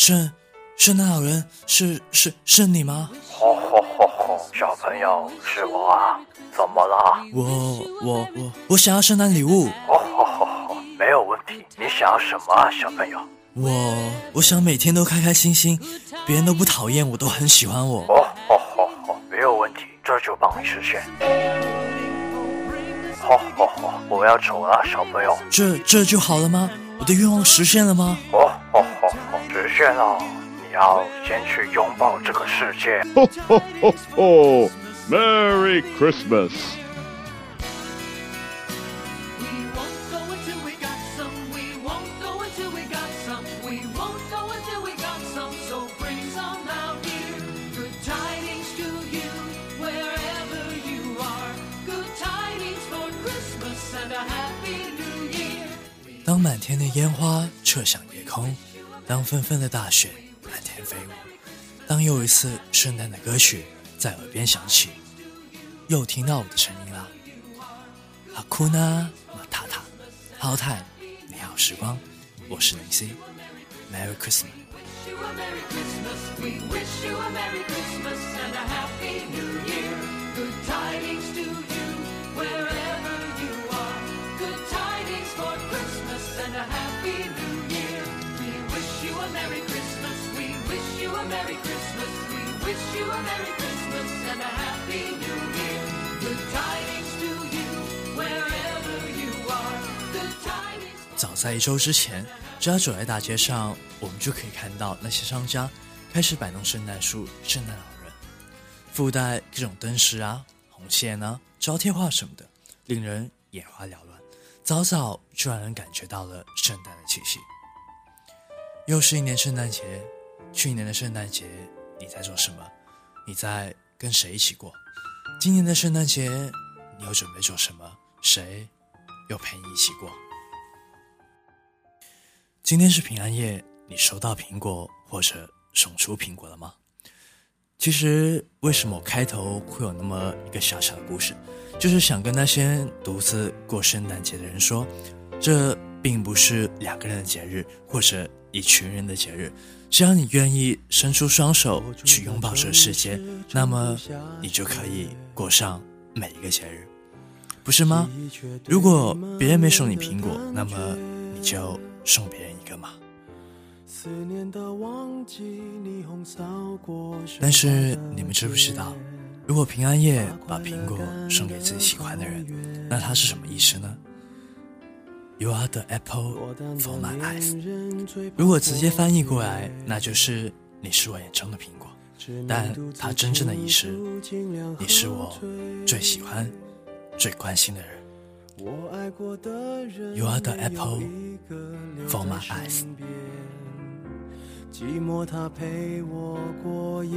圣圣诞老人是是是你吗？吼吼吼吼！小朋友，是我啊，怎么了？我我我我想要圣诞礼物。吼吼吼吼！没有问题，你想要什么啊，小朋友？我我想每天都开开心心，别人都不讨厌我，都很喜欢我。哦吼吼吼！没有问题，这就帮你实现。吼吼吼！我要走了，小朋友。这这就好了吗？我的愿望实现了吗？哦现哦，你要先去拥抱这个世界。吼吼吼吼，Merry Christmas！当满天的烟花撤向夜空。当纷纷的大雪满天飞舞，当又一次圣诞的歌曲在耳边响起，又听到我的声音了。哈库纳马塔塔，好泰，美好时光，我是林 C，Merry Christmas。Wish you a Merry Christmas. Merry Christmas. We wish you a Merry Christmas and a Happy New Year. Good tidings to you wherever you are. Good tidings. 早在一周之前，只要走在大街上，我们就可以看到那些商家开始摆弄圣诞树、圣诞老人，附带各种灯饰啊、红线啊、招贴画什么的，令人眼花缭乱。早早就让人感觉到了圣诞的气息。又是一年圣诞节，去年的圣诞节你在做什么？你在跟谁一起过？今年的圣诞节你又准备做什么？谁又陪你一起过？今天是平安夜，你收到苹果或者送出苹果了吗？其实，为什么我开头会有那么一个小小的故事，就是想跟那些独自过圣诞节的人说，这并不是两个人的节日，或者一群人的节日。只要你愿意伸出双手去拥抱这个世界，那么你就可以过上每一个节日，不是吗？如果别人没送你苹果，那么你就送别人一个嘛。但是你们知不知道，如果平安夜把苹果送给自己喜欢的人，那他是什么意思呢？You are the apple for my eyes。如果直接翻译过来，那就是你是我眼中的苹果，但它真正的意思，你是我最喜欢、最关心的人。我爱过的人 You are the apple for 在 my eyes 寂寞它陪我过夜。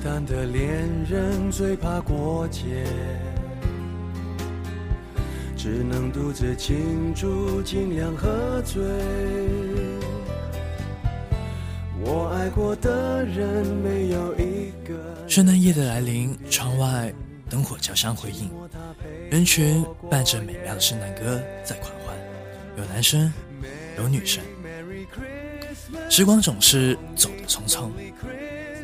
落单的恋人最怕过节，只能独自庆祝，尽量喝醉。我爱过的人没有一个。圣诞夜的来临，窗外灯火交相辉映，人群伴着美妙的圣诞歌在狂欢，有男生，有女生。时光总是走得匆匆，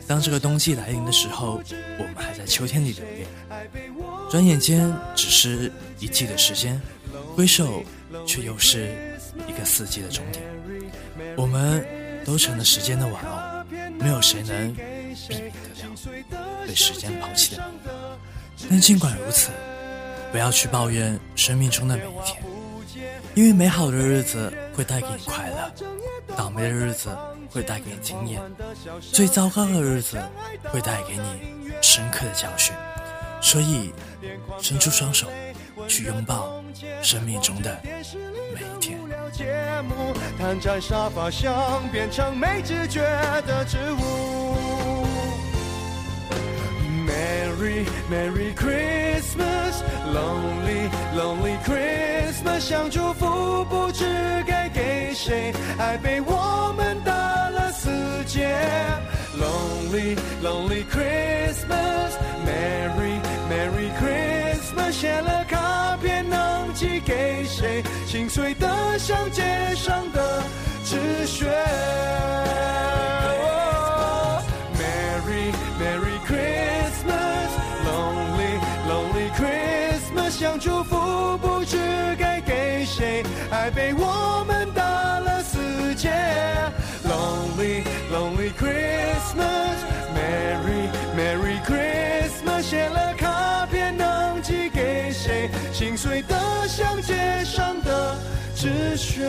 当这个冬季来临的时候，我们还在秋天里留恋，转眼间只是一季的时间，挥手却又是一个四季的终点。我们都成了时间的玩偶，没有谁能避免得了被时间抛弃的。但尽管如此，不要去抱怨生命中的每一天，因为美好的日子会带给你快乐，倒霉的日子会带给你经验，最糟糕的日子会带给你深刻的教训。所以，伸出双手，去拥抱生命中的每一天。节目瘫在沙发上，变成没知觉的植物。Merry Merry Christmas, Lonely Lonely Christmas，想祝福不知该给谁，爱被我们打。Lonely Lonely Christmas, Merry Merry Christmas，写了卡片能寄给谁？心碎的像街上的纸屑。Merry Merry Christmas, Lonely Lonely Christmas，想祝福不知该给谁，爱被我们打了死结。 Lonely Christmas, Merry Merry Christmas，写了卡片能寄给谁？心碎的像街上的纸屑。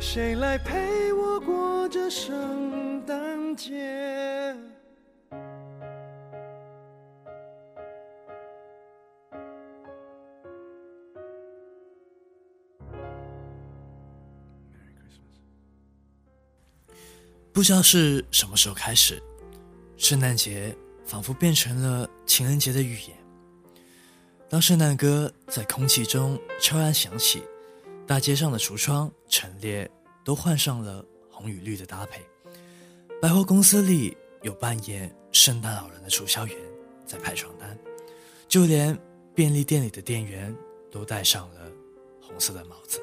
谁来陪我过这圣诞节？不知道是什么时候开始，圣诞节仿佛变成了情人节的预言。当圣诞歌在空气中悄然响起，大街上的橱窗陈列都换上了红与绿的搭配。百货公司里有扮演圣诞老人的促销员在派传单，就连便利店里的店员都戴上了红色的帽子，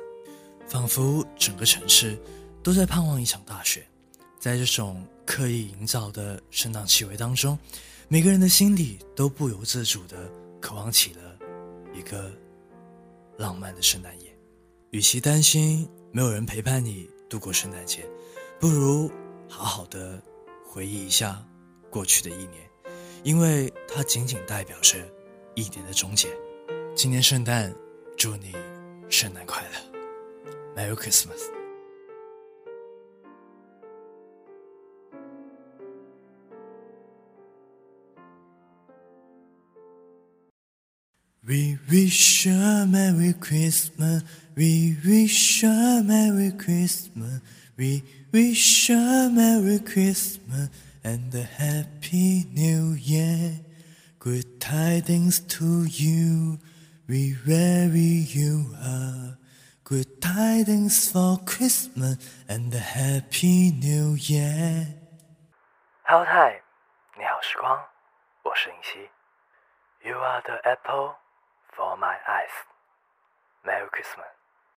仿佛整个城市都在盼望一场大雪。在这种刻意营造的圣诞气味当中，每个人的心里都不由自主的渴望起了一个浪漫的圣诞夜。与其担心没有人陪伴你度过圣诞节，不如好好的回忆一下过去的一年，因为它仅仅代表着一年的终结。今年圣诞，祝你圣诞快乐，Merry Christmas。wish you a Merry Christmas. We wish you a Merry Christmas. We wish you a Merry Christmas and a Happy New Year. Good tidings to you, wherever you are. Good tidings for Christmas and a Happy New Year. Hello Time，你好时光，我是林夕。You are the apple for my eyes. Merry Christmas.